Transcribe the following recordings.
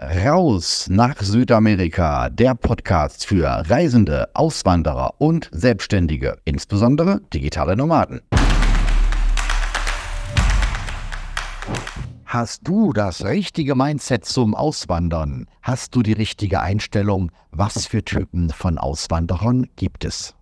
Raus nach Südamerika, der Podcast für Reisende, Auswanderer und Selbstständige, insbesondere digitale Nomaden. Hast du das richtige Mindset zum Auswandern? Hast du die richtige Einstellung? Was für Typen von Auswanderern gibt es?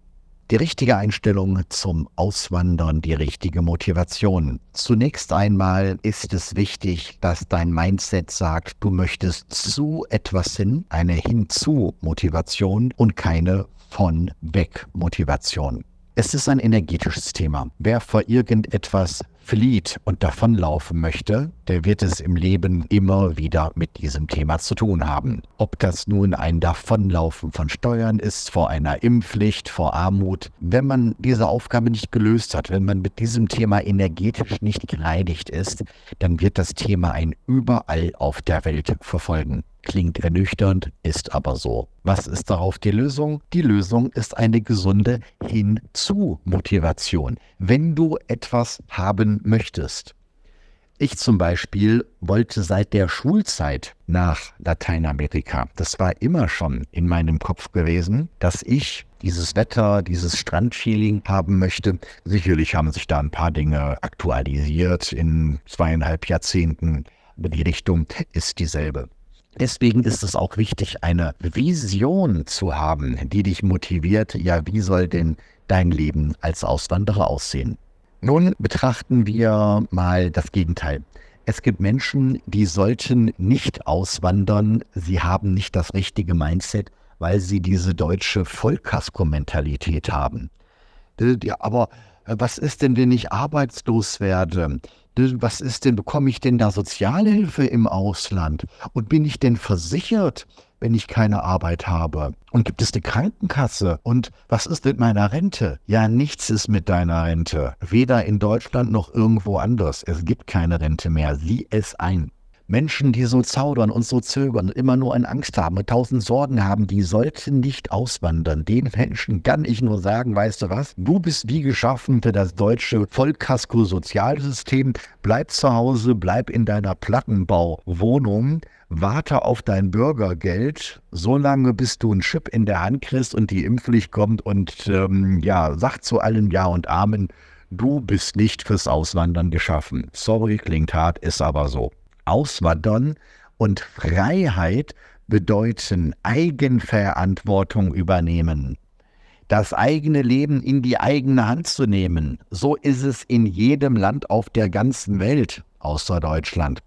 Die richtige Einstellung zum Auswandern, die richtige Motivation. Zunächst einmal ist es wichtig, dass dein Mindset sagt, du möchtest zu etwas hin, eine Hinzu-Motivation und keine von weg Motivation. Es ist ein energetisches Thema. Wer vor irgendetwas flieht und davonlaufen möchte, der wird es im Leben immer wieder mit diesem Thema zu tun haben. Ob das nun ein Davonlaufen von Steuern ist, vor einer Impfpflicht, vor Armut. Wenn man diese Aufgabe nicht gelöst hat, wenn man mit diesem Thema energetisch nicht gereinigt ist, dann wird das Thema ein überall auf der Welt verfolgen. Klingt ernüchternd, ist aber so. Was ist darauf die Lösung? Die Lösung ist eine gesunde Hinzu-Motivation. Wenn du etwas haben möchtest. Ich zum Beispiel wollte seit der Schulzeit nach Lateinamerika. Das war immer schon in meinem Kopf gewesen, dass ich dieses Wetter, dieses Strandfeeling haben möchte. Sicherlich haben sich da ein paar Dinge aktualisiert in zweieinhalb Jahrzehnten. Die Richtung ist dieselbe. Deswegen ist es auch wichtig, eine Vision zu haben, die dich motiviert. Ja, wie soll denn dein Leben als Auswanderer aussehen? Nun betrachten wir mal das Gegenteil. Es gibt Menschen, die sollten nicht auswandern. Sie haben nicht das richtige Mindset, weil sie diese deutsche Vollkasko-Mentalität haben. Ja, aber äh, was ist denn, wenn ich arbeitslos werde? was ist denn, bekomme ich denn da Sozialhilfe im Ausland? Und bin ich denn versichert, wenn ich keine Arbeit habe? Und gibt es eine Krankenkasse? Und was ist mit meiner Rente? Ja, nichts ist mit deiner Rente. Weder in Deutschland noch irgendwo anders. Es gibt keine Rente mehr. Sieh es ein. Menschen, die so zaudern und so zögern, immer nur eine Angst haben und tausend Sorgen haben, die sollten nicht auswandern. Den Menschen kann ich nur sagen, weißt du was? Du bist wie geschaffen für das deutsche Vollkasko-Sozialsystem. Bleib zu Hause, bleib in deiner Plattenbauwohnung, warte auf dein Bürgergeld, solange bis du einen Chip in der Hand kriegst und die Impfpflicht kommt und ähm, ja, sag zu allen Ja und Amen. Du bist nicht fürs Auswandern geschaffen. Sorry, klingt hart, ist aber so. Auswandern und Freiheit bedeuten Eigenverantwortung übernehmen. Das eigene Leben in die eigene Hand zu nehmen. So ist es in jedem Land auf der ganzen Welt, außer Deutschland.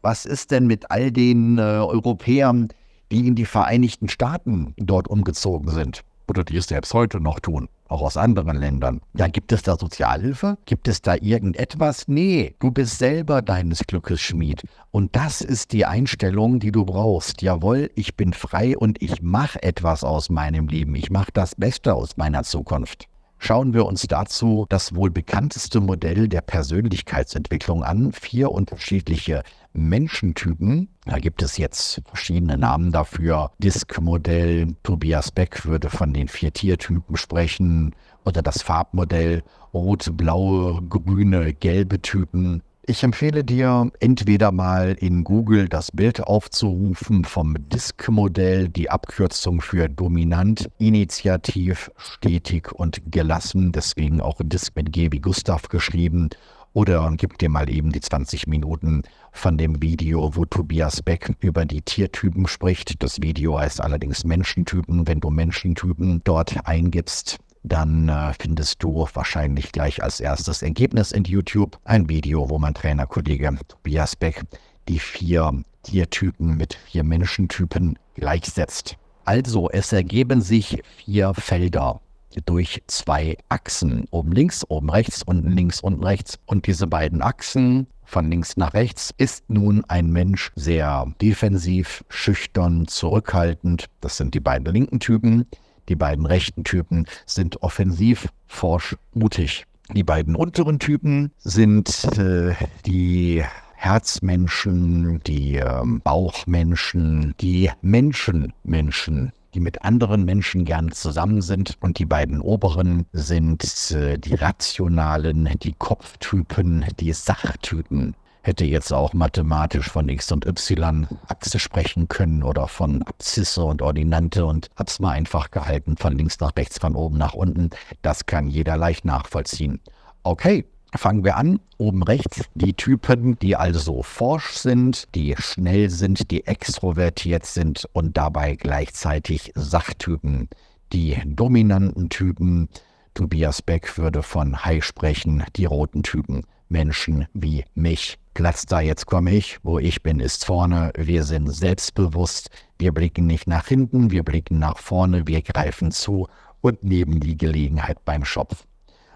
Was ist denn mit all den äh, Europäern, die in die Vereinigten Staaten dort umgezogen sind? Oder die es selbst heute noch tun? auch aus anderen Ländern. Ja, gibt es da Sozialhilfe? Gibt es da irgendetwas? Nee, du bist selber deines Glückes Schmied. Und das ist die Einstellung, die du brauchst. Jawohl, ich bin frei und ich mache etwas aus meinem Leben. Ich mache das Beste aus meiner Zukunft. Schauen wir uns dazu das wohl bekannteste Modell der Persönlichkeitsentwicklung an. Vier unterschiedliche Menschentypen. Da gibt es jetzt verschiedene Namen dafür. Disk-Modell, Tobias Beck würde von den vier Tiertypen sprechen. Oder das Farbmodell, rote, blaue, grüne, gelbe Typen. Ich empfehle dir, entweder mal in Google das Bild aufzurufen vom Disk-Modell, die Abkürzung für dominant, initiativ, stetig und gelassen, deswegen auch Disk mit G wie Gustav geschrieben. Oder gib dir mal eben die 20 Minuten von dem Video, wo Tobias Beck über die Tiertypen spricht. Das Video heißt allerdings Menschentypen. Wenn du Menschentypen dort eingibst, dann äh, findest du wahrscheinlich gleich als erstes Ergebnis in YouTube ein Video, wo mein Trainerkollege Tobias Beck die vier Tiertypen mit vier Menschentypen gleichsetzt. Also, es ergeben sich vier Felder durch zwei Achsen. Oben links, oben rechts, unten links, unten rechts. Und diese beiden Achsen von links nach rechts ist nun ein Mensch sehr defensiv, schüchtern, zurückhaltend. Das sind die beiden linken Typen. Die beiden rechten Typen sind offensiv, forsch, mutig. Die beiden unteren Typen sind äh, die Herzmenschen, die äh, Bauchmenschen, die Menschenmenschen, die mit anderen Menschen gern zusammen sind. Und die beiden oberen sind äh, die rationalen, die Kopftypen, die Sachtypen. Hätte jetzt auch mathematisch von X und Y Achse sprechen können oder von Abzisse und Ordinante und hab's mal einfach gehalten, von links nach rechts, von oben nach unten. Das kann jeder leicht nachvollziehen. Okay, Fangen wir an, oben rechts, die Typen, die also forsch sind, die schnell sind, die extrovertiert sind und dabei gleichzeitig Sachtypen. Die dominanten Typen, Tobias Beck würde von High sprechen, die roten Typen, Menschen wie mich. Platz da, jetzt komme ich, wo ich bin, ist vorne. Wir sind selbstbewusst, wir blicken nicht nach hinten, wir blicken nach vorne, wir greifen zu und nehmen die Gelegenheit beim Schopf.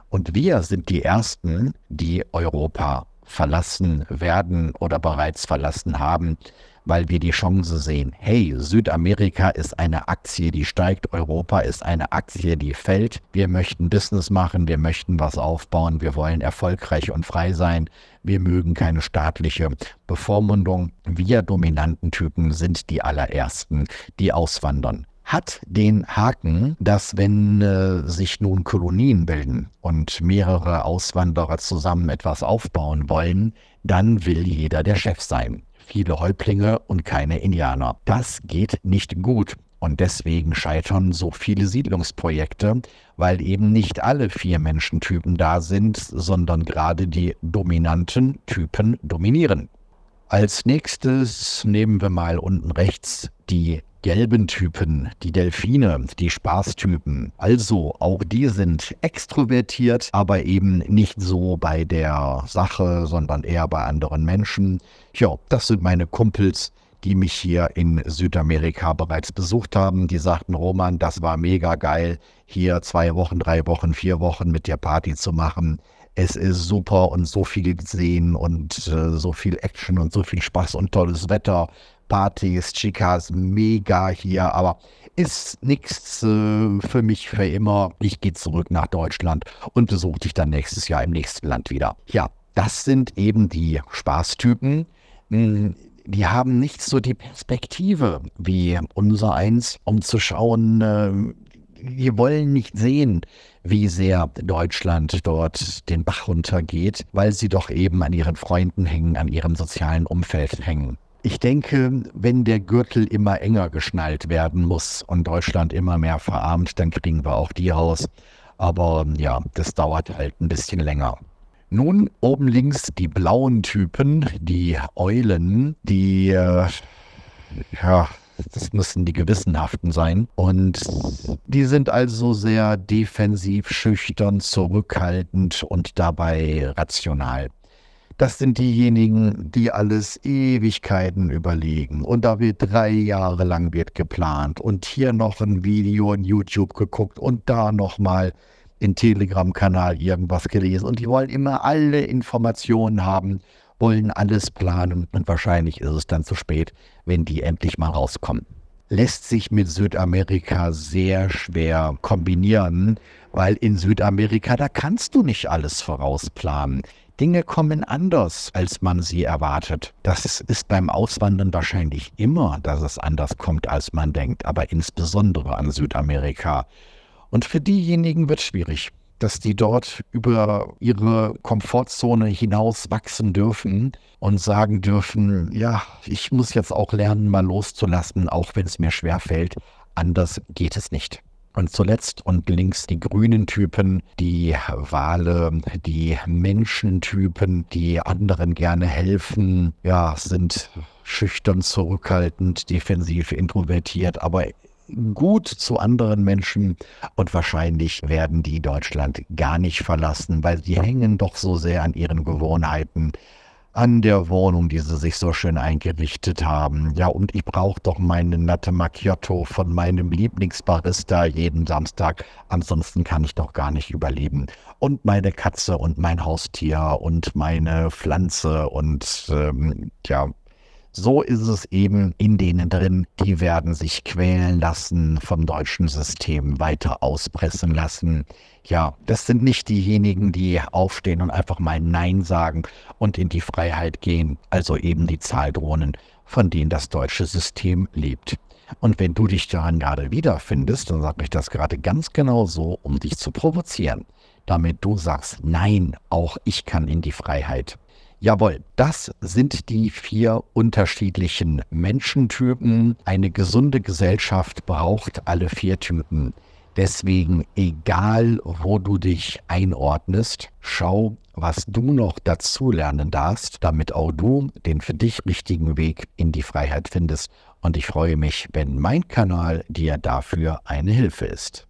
Und wir sind die Ersten, die Europa verlassen werden oder bereits verlassen haben, weil wir die Chance sehen, hey, Südamerika ist eine Aktie, die steigt, Europa ist eine Aktie, die fällt. Wir möchten Business machen, wir möchten was aufbauen, wir wollen erfolgreich und frei sein. Wir mögen keine staatliche Bevormundung. Wir dominanten Typen sind die allerersten, die auswandern hat den Haken, dass wenn äh, sich nun Kolonien bilden und mehrere Auswanderer zusammen etwas aufbauen wollen, dann will jeder der Chef sein. Viele Häuptlinge und keine Indianer. Das geht nicht gut. Und deswegen scheitern so viele Siedlungsprojekte, weil eben nicht alle vier Menschentypen da sind, sondern gerade die dominanten Typen dominieren. Als nächstes nehmen wir mal unten rechts die gelben Typen, die Delfine, die Spaßtypen. Also auch die sind extrovertiert, aber eben nicht so bei der Sache, sondern eher bei anderen Menschen. Ja, das sind meine Kumpels, die mich hier in Südamerika bereits besucht haben. Die sagten, Roman, das war mega geil, hier zwei Wochen, drei Wochen, vier Wochen mit dir Party zu machen. Es ist super und so viel gesehen und äh, so viel Action und so viel Spaß und tolles Wetter. Partys, Chicas, mega hier, aber ist nichts äh, für mich für immer. Ich gehe zurück nach Deutschland und besuche dich dann nächstes Jahr im nächsten Land wieder. Ja, das sind eben die Spaßtypen. Hm, die haben nicht so die Perspektive wie unser eins, um zu schauen, äh, die wollen nicht sehen, wie sehr Deutschland dort den Bach runtergeht, weil sie doch eben an ihren Freunden hängen, an ihrem sozialen Umfeld hängen. Ich denke, wenn der Gürtel immer enger geschnallt werden muss und Deutschland immer mehr verarmt, dann kriegen wir auch die raus. Aber ja, das dauert halt ein bisschen länger. Nun oben links die blauen Typen, die Eulen, die, äh, ja, das müssen die Gewissenhaften sein. Und die sind also sehr defensiv, schüchtern, zurückhaltend und dabei rational. Das sind diejenigen, die alles Ewigkeiten überlegen. Und da wird drei Jahre lang wird geplant und hier noch ein Video in YouTube geguckt und da nochmal in Telegram-Kanal irgendwas gelesen. Und die wollen immer alle Informationen haben, wollen alles planen. Und wahrscheinlich ist es dann zu spät, wenn die endlich mal rauskommen. Lässt sich mit Südamerika sehr schwer kombinieren, weil in Südamerika, da kannst du nicht alles vorausplanen. Dinge kommen anders, als man sie erwartet. Das ist beim Auswandern wahrscheinlich immer, dass es anders kommt, als man denkt, aber insbesondere an Südamerika. Und für diejenigen wird es schwierig, dass die dort über ihre Komfortzone hinaus wachsen dürfen und sagen dürfen, ja, ich muss jetzt auch lernen, mal loszulassen, auch wenn es mir schwer fällt. Anders geht es nicht. Und zuletzt und links die grünen Typen, die Wale, die Menschentypen, die anderen gerne helfen, ja, sind schüchtern, zurückhaltend, defensiv, introvertiert, aber gut zu anderen Menschen. Und wahrscheinlich werden die Deutschland gar nicht verlassen, weil sie hängen doch so sehr an ihren Gewohnheiten, an der Wohnung, die sie sich so schön eingerichtet haben. Ja, und ich brauche doch meine Latte Macchiato von meinem Lieblingsbarista jeden Samstag. Ansonsten kann ich doch gar nicht überleben. Und meine Katze und mein Haustier und meine Pflanze und ähm, ja, so ist es eben in denen drin, die werden sich quälen lassen, vom deutschen System weiter auspressen lassen. Ja, das sind nicht diejenigen, die aufstehen und einfach mal Nein sagen und in die Freiheit gehen, also eben die Zahldrohnen, von denen das deutsche System lebt. Und wenn du dich daran gerade wiederfindest, dann sage ich das gerade ganz genau so, um dich zu provozieren, damit du sagst, nein, auch ich kann in die Freiheit. Jawohl, das sind die vier unterschiedlichen Menschentypen. Eine gesunde Gesellschaft braucht alle vier Typen. Deswegen, egal wo du dich einordnest, schau, was du noch dazulernen darfst, damit auch du den für dich richtigen Weg in die Freiheit findest. Und ich freue mich, wenn mein Kanal dir dafür eine Hilfe ist.